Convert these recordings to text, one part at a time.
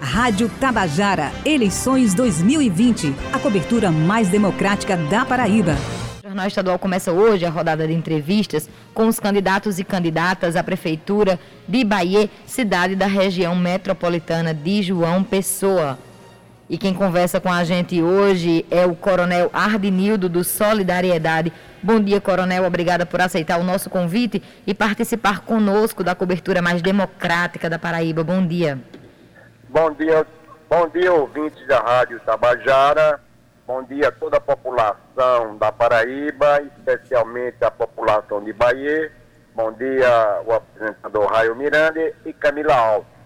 Rádio Tabajara, eleições 2020. A cobertura mais democrática da Paraíba. O Jornal Estadual começa hoje a rodada de entrevistas com os candidatos e candidatas à Prefeitura de Bahia, cidade da região metropolitana de João Pessoa. E quem conversa com a gente hoje é o Coronel Ardinildo do Solidariedade. Bom dia, Coronel. Obrigada por aceitar o nosso convite e participar conosco da cobertura mais democrática da Paraíba. Bom dia. Bom dia, bom dia, ouvintes da Rádio Tabajara. Bom dia a toda a população da Paraíba, especialmente a população de Bahia. Bom dia, o apresentador Raio Miranda e Camila Alves.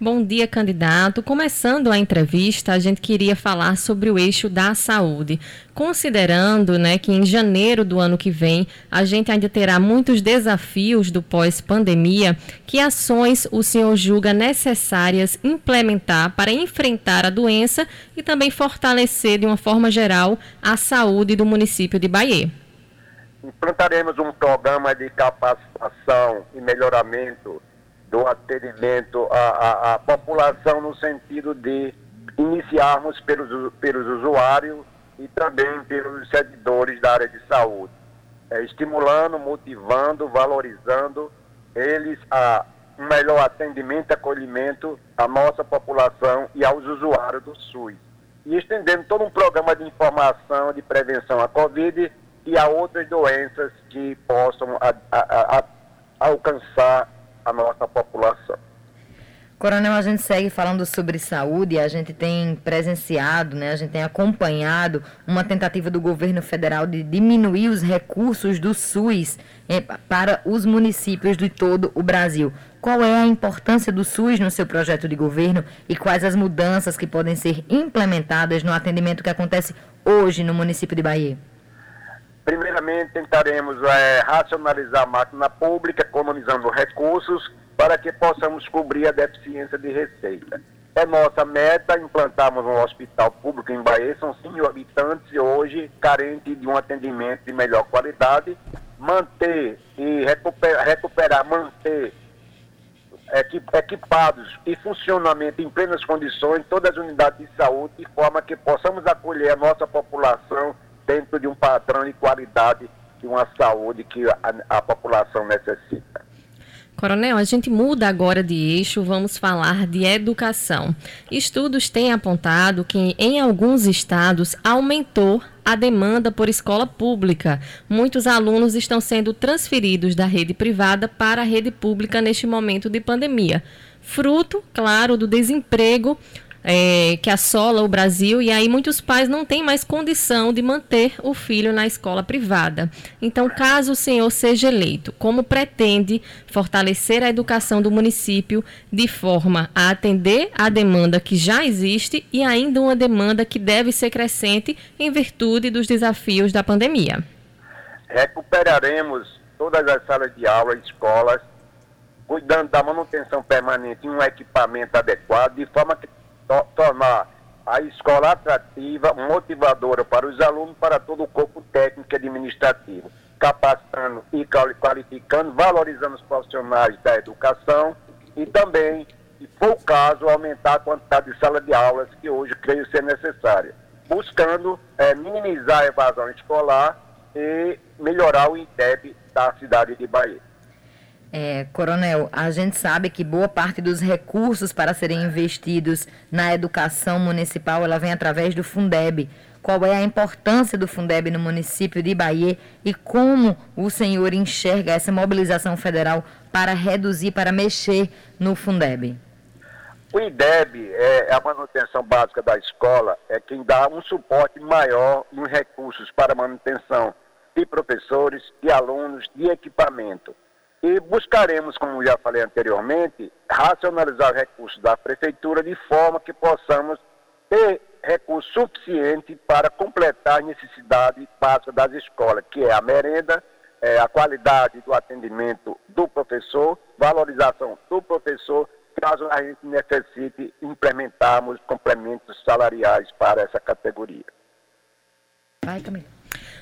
Bom dia, candidato. Começando a entrevista, a gente queria falar sobre o eixo da saúde. Considerando né, que em janeiro do ano que vem a gente ainda terá muitos desafios do pós-pandemia, que ações o senhor julga necessárias implementar para enfrentar a doença e também fortalecer de uma forma geral a saúde do município de Bahia? Implantaremos um programa de capacitação e melhoramento do atendimento à, à, à, população no sentido de iniciarmos pelos, pelos usuários e também pelos servidores da área de saúde, é, estimulando, motivando, valorizando eles a um melhor atendimento acolhimento à nossa população e aos usuários do SUS. E estendendo todo um programa de informação, de prevenção à Covid e a outras doenças que possam a, a, a, alcançar a nossa população. Coronel, a gente segue falando sobre saúde, a gente tem presenciado, né, a gente tem acompanhado uma tentativa do governo federal de diminuir os recursos do SUS eh, para os municípios de todo o Brasil. Qual é a importância do SUS no seu projeto de governo e quais as mudanças que podem ser implementadas no atendimento que acontece hoje no município de Bahia? Primeiramente, tentaremos é, racionalizar a máquina pública, economizando recursos, para que possamos cobrir a deficiência de receita. É nossa meta implantarmos um hospital público em Bahia, são 5 mil habitantes hoje carentes de um atendimento de melhor qualidade, manter e recuperar, recuperar manter equipados e funcionamento em plenas condições todas as unidades de saúde, de forma que possamos acolher a nossa população dentro de um padrão de qualidade de uma saúde que a, a população necessita. Coronel, a gente muda agora de eixo, vamos falar de educação. Estudos têm apontado que em alguns estados aumentou a demanda por escola pública. Muitos alunos estão sendo transferidos da rede privada para a rede pública neste momento de pandemia. Fruto, claro, do desemprego é, que assola o Brasil e aí muitos pais não têm mais condição de manter o filho na escola privada. Então, caso o senhor seja eleito, como pretende fortalecer a educação do município de forma a atender a demanda que já existe e ainda uma demanda que deve ser crescente em virtude dos desafios da pandemia? Recuperaremos todas as salas de aula, escolas, cuidando da manutenção permanente em um equipamento adequado, de forma que to tornar a escola atrativa, motivadora para os alunos, para todo o corpo técnico e administrativo, capacitando e qualificando, valorizando os profissionais da educação e também, se for o caso, aumentar a quantidade de sala de aulas que hoje creio ser necessária, buscando é, minimizar a evasão escolar e melhorar o IDEB da cidade de Bahia. É, coronel, a gente sabe que boa parte dos recursos para serem investidos na educação municipal ela vem através do Fundeb. Qual é a importância do Fundeb no município de Bahia e como o senhor enxerga essa mobilização federal para reduzir, para mexer no Fundeb? O IDEB é a manutenção básica da escola, é quem dá um suporte maior nos recursos para manutenção de professores, de alunos, de equipamento. E buscaremos, como já falei anteriormente, racionalizar recursos da prefeitura de forma que possamos ter recurso suficiente para completar a necessidade básica das escolas, que é a merenda, é, a qualidade do atendimento do professor, valorização do professor, caso a gente necessite implementarmos complementos salariais para essa categoria. Vai, Camila.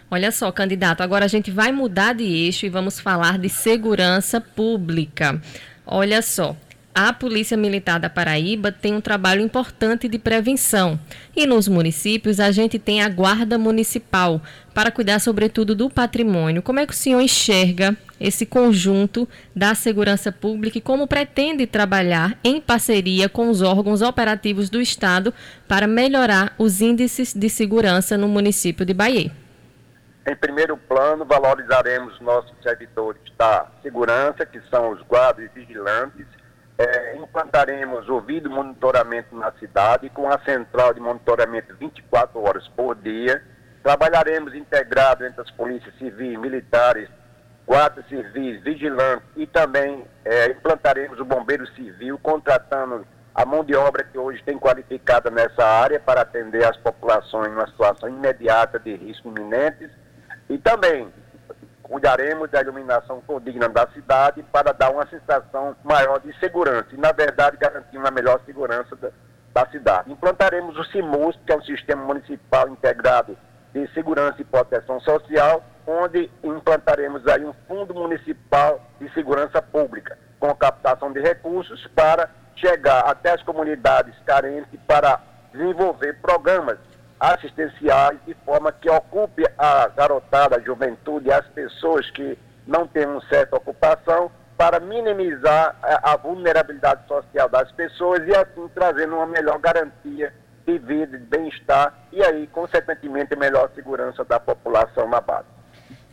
Olha só, candidato, agora a gente vai mudar de eixo e vamos falar de segurança pública. Olha só, a Polícia Militar da Paraíba tem um trabalho importante de prevenção. E nos municípios a gente tem a Guarda Municipal para cuidar, sobretudo, do patrimônio. Como é que o senhor enxerga esse conjunto da segurança pública e como pretende trabalhar em parceria com os órgãos operativos do Estado para melhorar os índices de segurança no município de Bahia? Em primeiro plano, valorizaremos nossos servidores da segurança, que são os guardas e vigilantes, é, implantaremos o vídeo monitoramento na cidade com a central de monitoramento 24 horas por dia. Trabalharemos integrado entre as polícias civis, militares, guardas civis, vigilantes e também é, implantaremos o bombeiro civil, contratando a mão de obra que hoje tem qualificada nessa área para atender as populações numa situação imediata de risco iminentes. E também cuidaremos da iluminação condigna da cidade para dar uma sensação maior de segurança e, na verdade, garantir uma melhor segurança da, da cidade. Implantaremos o CIMUS, que é um sistema municipal integrado de segurança e proteção social, onde implantaremos aí um fundo municipal de segurança pública, com captação de recursos para chegar até as comunidades carentes para desenvolver programas assistenciais de forma que ocupe a garotada, a juventude, as pessoas que não têm uma certa ocupação, para minimizar a, a vulnerabilidade social das pessoas e assim trazendo uma melhor garantia de vida, de bem-estar e aí, consequentemente, melhor segurança da população na base.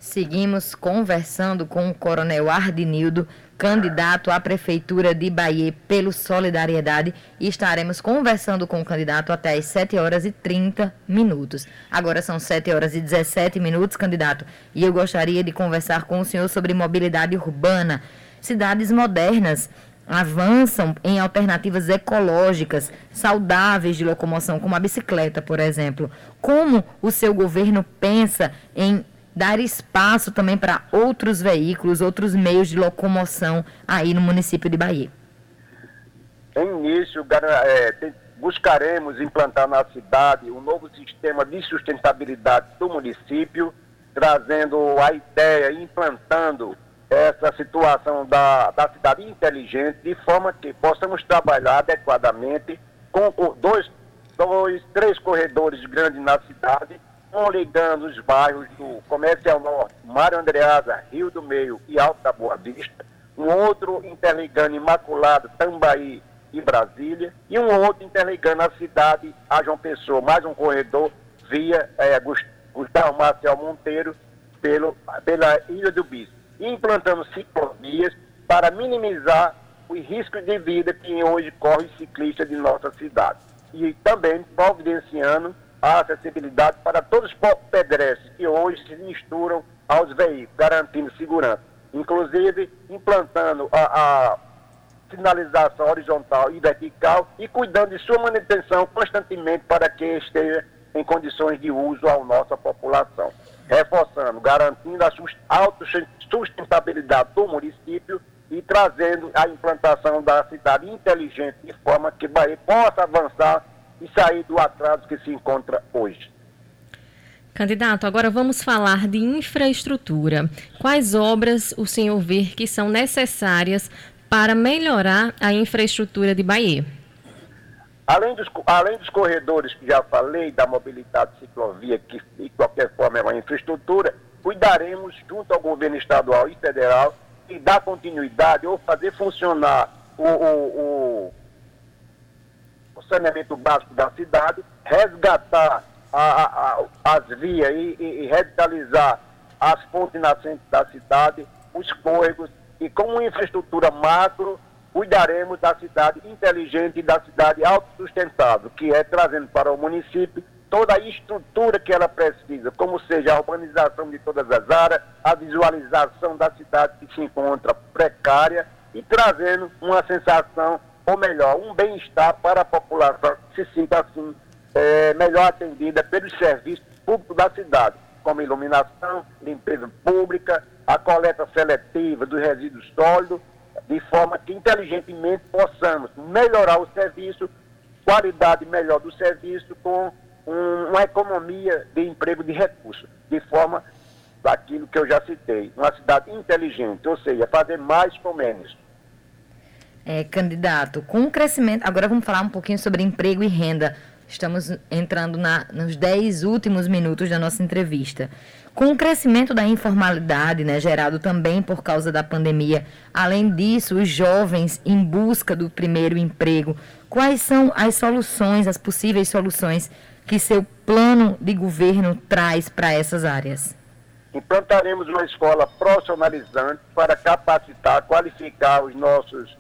Seguimos conversando com o Coronel Ardinildo, candidato à Prefeitura de Bahia pelo Solidariedade, e estaremos conversando com o candidato até às 7 horas e 30 minutos. Agora são 7 horas e 17 minutos, candidato, e eu gostaria de conversar com o senhor sobre mobilidade urbana. Cidades modernas avançam em alternativas ecológicas, saudáveis de locomoção, como a bicicleta, por exemplo. Como o seu governo pensa em dar espaço também para outros veículos, outros meios de locomoção aí no município de Bahia? Em início, é, buscaremos implantar na cidade um novo sistema de sustentabilidade do município, trazendo a ideia, implantando essa situação da, da cidade inteligente, de forma que possamos trabalhar adequadamente com dois, dois três corredores grandes na cidade um ligando os bairros do Comercial Norte, Mário Andreasa, Rio do Meio e Alta Boa Vista, um outro interligando Imaculado, Tambaí e Brasília, e um outro interligando a cidade a João Pessoa, mais um corredor via é, Gustavo Marcel Monteiro pelo, pela Ilha do Bispo, implantando ciclovias para minimizar os riscos de vida que hoje corre ciclista de nossa cidade. E também providenciando a acessibilidade para todos os pedestres que hoje se misturam aos veículos, garantindo segurança. Inclusive, implantando a, a sinalização horizontal e vertical e cuidando de sua manutenção constantemente para que esteja em condições de uso à nossa população. Reforçando, garantindo a autossustentabilidade do município e trazendo a implantação da cidade inteligente de forma que Bahia possa avançar e sair do atraso que se encontra hoje. Candidato, agora vamos falar de infraestrutura. Quais obras o senhor vê que são necessárias para melhorar a infraestrutura de Bahia? Além dos, além dos corredores que já falei, da mobilidade ciclovia, que de qualquer forma é uma infraestrutura, cuidaremos junto ao governo estadual e federal de dar continuidade ou fazer funcionar o, o, o saneamento básico da cidade, resgatar a, a, as vias e, e, e, revitalizar as fontes nascentes da cidade, os córregos, e como infraestrutura macro, cuidaremos da cidade inteligente e da cidade autossustentável, que é trazendo para o município toda a estrutura que ela precisa, como seja a urbanização de todas as áreas, a visualização da cidade que se encontra precária e trazendo uma sensação ou melhor, um bem-estar para a população se sinta assim é, melhor atendida pelos serviços públicos da cidade, como iluminação, limpeza pública, a coleta seletiva dos resíduos sólidos, de forma que inteligentemente possamos melhorar o serviço, qualidade melhor do serviço com um, uma economia de emprego de recursos, de forma daquilo que eu já citei, uma cidade inteligente, ou seja, fazer mais com menos. É, candidato, com o crescimento. Agora vamos falar um pouquinho sobre emprego e renda. Estamos entrando na, nos 10 últimos minutos da nossa entrevista. Com o crescimento da informalidade, né, gerado também por causa da pandemia, além disso, os jovens em busca do primeiro emprego, quais são as soluções, as possíveis soluções que seu plano de governo traz para essas áreas? Implantaremos uma escola profissionalizante para capacitar, qualificar os nossos,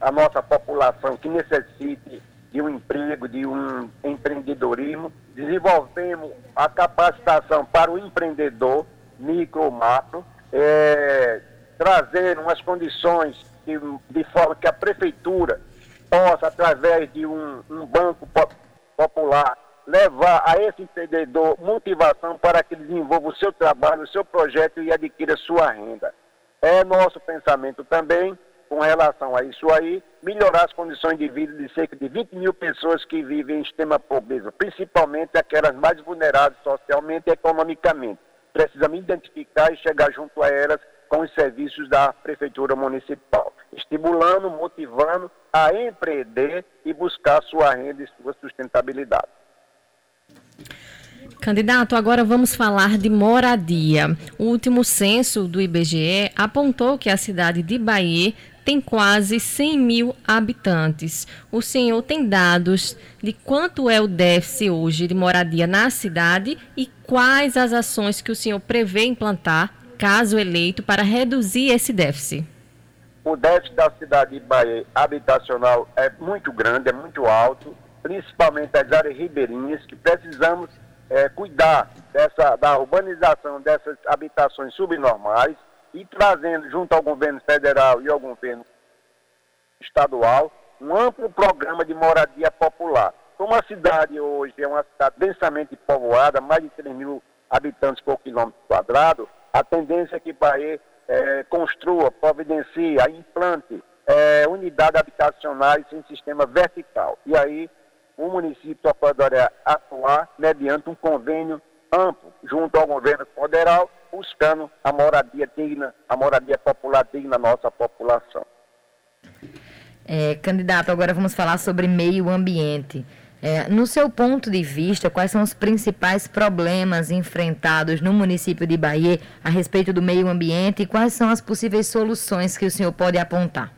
a nossa população que necessite de um emprego, de um empreendedorismo. Desenvolvemos a capacitação para o empreendedor micro, macro, é, trazer umas condições de, de, forma que a prefeitura possa, através de um, um banco popular, levar a esse empreendedor motivação para que desenvolva o seu trabalho, o seu projeto e adquira sua renda. É nosso pensamento também com relação a isso aí, melhorar as condições de vida de cerca de 20 mil pessoas que vivem em extrema pobreza, principalmente aquelas mais vulneráveis socialmente e economicamente. Precisamos identificar e chegar junto a elas com os serviços da Prefeitura Municipal, estimulando, motivando a empreender e buscar sua renda e sua sustentabilidade. Candidato, agora vamos falar de moradia. O último censo do IBGE apontou que a cidade de Bahia tem quase 100 mil habitantes. O senhor tem dados de quanto é o déficit hoje de moradia na cidade e quais as ações que o senhor prevê implantar, caso eleito, para reduzir esse déficit? O déficit da cidade de Bahia habitacional é muito grande, é muito alto, principalmente as áreas ribeirinhas, que precisamos é, cuidar dessa, da urbanização dessas habitações subnormais e trazendo junto ao governo federal e ao governo estadual um amplo programa de moradia popular. Como a cidade hoje é uma cidade densamente povoada, mais de 3 mil habitantes por quilômetro quadrado, a tendência é que Bahia é, construa, providencie, implante é, unidades habitacionais em sistema vertical. E aí o município poderia atuar mediante um convênio amplo junto ao governo federal buscando a moradia digna, a moradia popular digna da nossa população. É, candidato, agora vamos falar sobre meio ambiente. É, no seu ponto de vista, quais são os principais problemas enfrentados no município de Bahia a respeito do meio ambiente e quais são as possíveis soluções que o senhor pode apontar?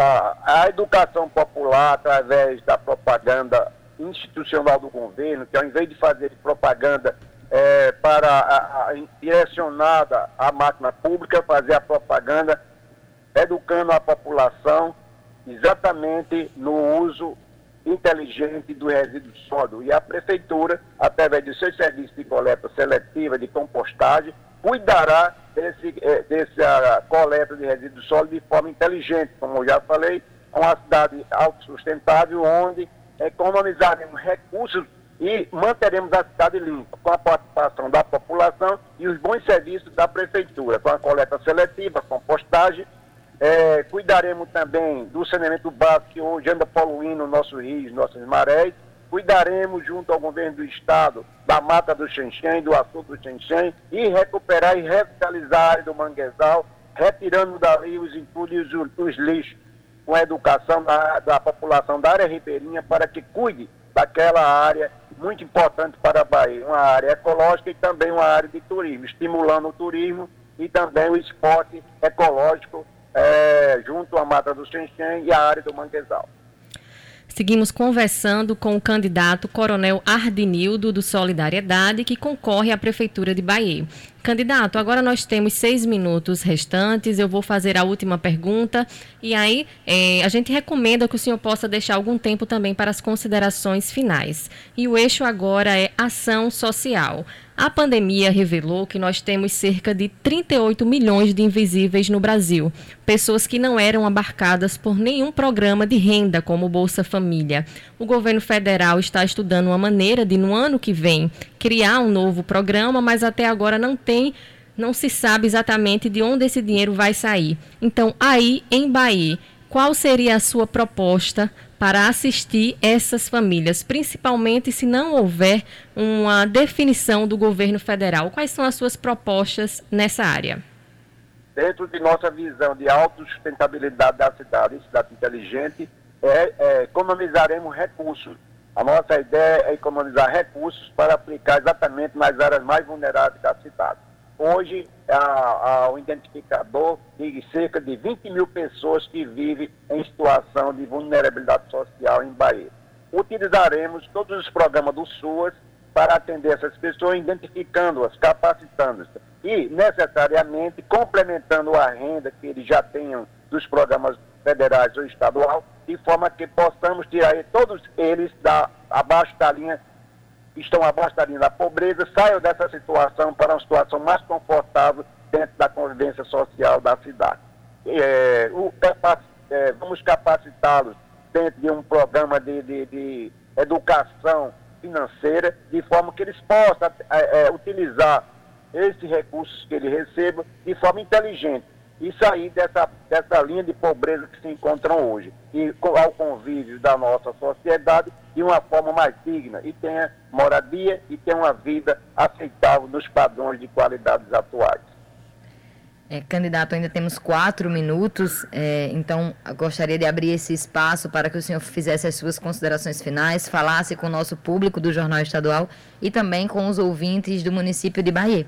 a educação popular, através da propaganda institucional do governo, que ao invés de fazer propaganda é, para a, a, direcionada à máquina pública, fazer a propaganda educando a população exatamente no uso inteligente do resíduo sólido. E a prefeitura, através de seus serviços de coleta seletiva, de compostagem, cuidará desse, eh, dessa coleta de resíduos sólidos de forma inteligente, como eu já falei, é uma cidade autossustentável, onde economizaremos recursos e manteremos a cidade limpa, com a participação da população e os bons serviços da prefeitura, com a coleta seletiva, compostagem. É, cuidaremos também do saneamento básico que hoje anda poluindo nossos rios, nossas marés. Cuidaremos, junto ao governo do estado, da mata do Xenxém, do açude do Xenxém, e recuperar e revitalizar a área do manguezal, retirando dali os entulhos e os lixos, com a educação da, da população da área ribeirinha para que cuide daquela área muito importante para a Bahia, uma área ecológica e também uma área de turismo, estimulando o turismo e também o esporte ecológico é, junto à Mata do Xenxém e a área do Manguezal. Seguimos conversando com o candidato Coronel Ardinildo do Solidariedade, que concorre à Prefeitura de Bahia. Candidato, agora nós temos seis minutos restantes. Eu vou fazer a última pergunta. E aí, é, a gente recomenda que o senhor possa deixar algum tempo também para as considerações finais. E o eixo agora é ação social. A pandemia revelou que nós temos cerca de 38 milhões de invisíveis no Brasil, pessoas que não eram abarcadas por nenhum programa de renda, como Bolsa Família. O governo federal está estudando uma maneira de, no ano que vem, criar um novo programa, mas até agora não tem não se sabe exatamente de onde esse dinheiro vai sair. Então, aí em Bahia, qual seria a sua proposta para assistir essas famílias, principalmente se não houver uma definição do governo federal? Quais são as suas propostas nessa área? dentro de nossa visão de autossustentabilidade da cidade, cidade inteligente, é, é, economizaremos recursos. A nossa ideia é economizar recursos para aplicar exatamente nas áreas mais vulneráveis da cidade. Hoje, a, a, o identificador de cerca de 20 mil pessoas que vivem em situação de vulnerabilidade social em Bahia. Utilizaremos todos os programas do SUAS para atender essas pessoas, identificando-as, capacitando-as e, necessariamente, complementando a renda que eles já tenham dos programas federais ou estadual, de forma que possamos tirar todos eles da, abaixo da linha, estão abaixo da linha da pobreza, saiam dessa situação para uma situação mais confortável dentro da convivência social da cidade. É, o, é, vamos capacitá-los dentro de um programa de, de, de, educação financeira, de forma que eles possam é, é utilizar esses recursos que eles recebam de forma inteligente e sair dessa, dessa linha de pobreza que se encontram hoje e ao convívio da nossa sociedade de uma forma mais digna e tenha moradia e tenha uma vida aceitável nos padrões de qualidades atuais. É, candidato, ainda temos quatro minutos, é, então gostaria de abrir esse espaço para que o senhor fizesse as suas considerações finais, falasse com o nosso público do Jornal Estadual e também com os ouvintes do município de Bahia.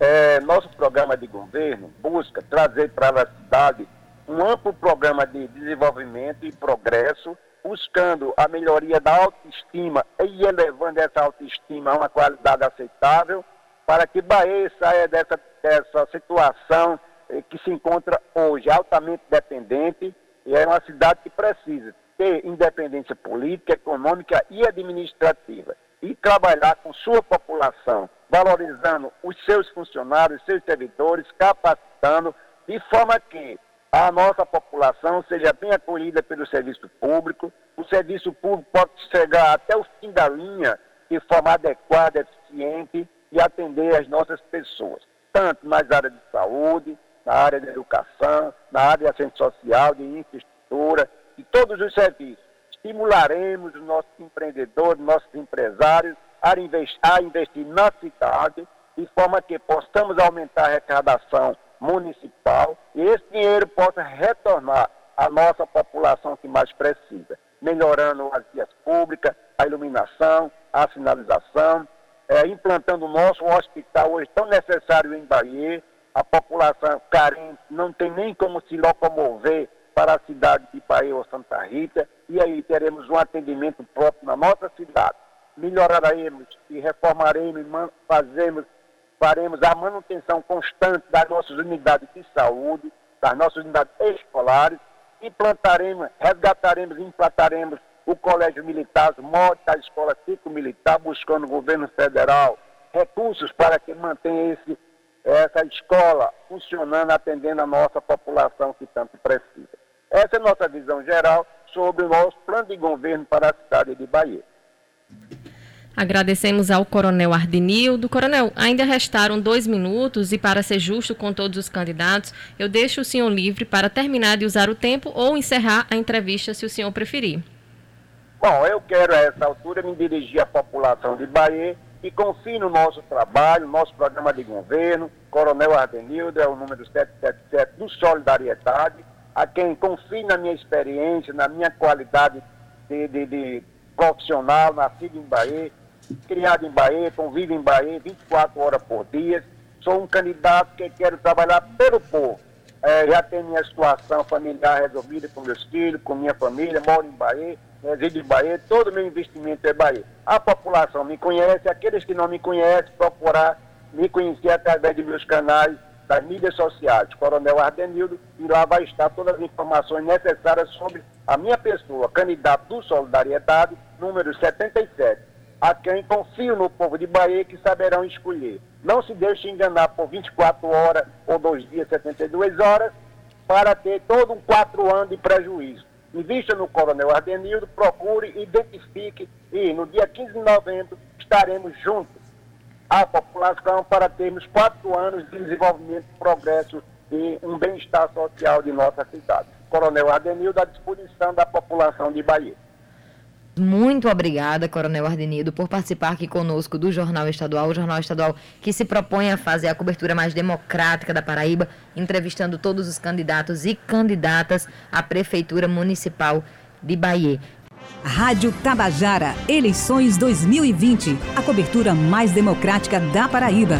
É, nosso programa de governo busca trazer para a cidade um amplo programa de desenvolvimento e progresso, buscando a melhoria da autoestima e elevando essa autoestima a uma qualidade aceitável, para que Bahia saia dessa, dessa situação eh, que se encontra hoje altamente dependente e é uma cidade que precisa ter independência política, econômica e administrativa e trabalhar com sua população valorizando os seus funcionários, seus servidores, capacitando, de forma que a nossa população seja bem acolhida pelo serviço público, o serviço público pode chegar até o fim da linha de forma adequada, eficiente e atender as nossas pessoas, tanto nas áreas de saúde, na área de educação, na área de assistência social, de infraestrutura, de todos os serviços. Estimularemos os nossos empreendedores, nossos empresários a investir, a investir na cidade, de forma que possamos aumentar a arrecadação municipal e esse dinheiro possa retornar à nossa população que mais precisa, melhorando as vias públicas, a iluminação, a sinalização, é, implantando o nosso hospital hoje tão necessário em Bahia, a população carente não tem nem como se locomover para a cidade de Bahia ou Santa Rita, e aí teremos um atendimento próprio na nossa cidade melhoraremos e reformaremos, fazemos, faremos a manutenção constante das nossas unidades de saúde, das nossas unidades escolares, implantaremos, resgataremos e implantaremos o Colégio Militar, os modos da Escola Cívico-Militar, buscando o governo federal recursos para que mantenha esse, essa escola funcionando, atendendo a nossa população que tanto precisa. Essa é a nossa visão geral sobre o nosso plano de governo para a cidade de Bahia. Agradecemos ao Coronel Ardenildo. Coronel, ainda restaram dois minutos e, para ser justo com todos os candidatos, eu deixo o senhor livre para terminar de usar o tempo ou encerrar a entrevista, se o senhor preferir. Bom, eu quero a essa altura me dirigir à população de Bahia que confie no nosso trabalho, nosso programa de governo. Coronel Ardenildo é o número 777 do Solidariedade, a quem confie na minha experiência, na minha qualidade de, de, de profissional, nascido em Bahia criado em Bahia, convivo em Bahia 24 horas por dia. Sou um candidato que quero trabalhar pelo povo. É, já tenho minha situação familiar resolvida com meus filhos, com minha família, moro em Bahia, resido em Bahia, todo meu investimento é Bahia. A população me conhece, aqueles que não me conhecem, procurar me conhecer através de meus canais das mídias sociais, Coronel Ardenildo, e lá vai estar todas as informações necessárias sobre a minha pessoa, candidato do Solidariedade, número 77 a quem confio no povo de Bahia que saberão escolher. Não se deixe enganar por 24 horas ou dois dias, 72 horas, para ter todo um quatro anos de prejuízo. Invista no Coronel Ardenildo, procure, identifique e no dia 15 de novembro estaremos juntos à população para termos quatro anos de desenvolvimento, progresso e um bem-estar social de nossa cidade. Coronel Ardenildo à disposição da população de Bahia. Muito obrigada, Coronel Ardenido, por participar aqui conosco do Jornal Estadual, o Jornal Estadual que se propõe a fazer a cobertura mais democrática da Paraíba, entrevistando todos os candidatos e candidatas à Prefeitura Municipal de Bahia. Rádio Tabajara, eleições 2020, a cobertura mais democrática da Paraíba.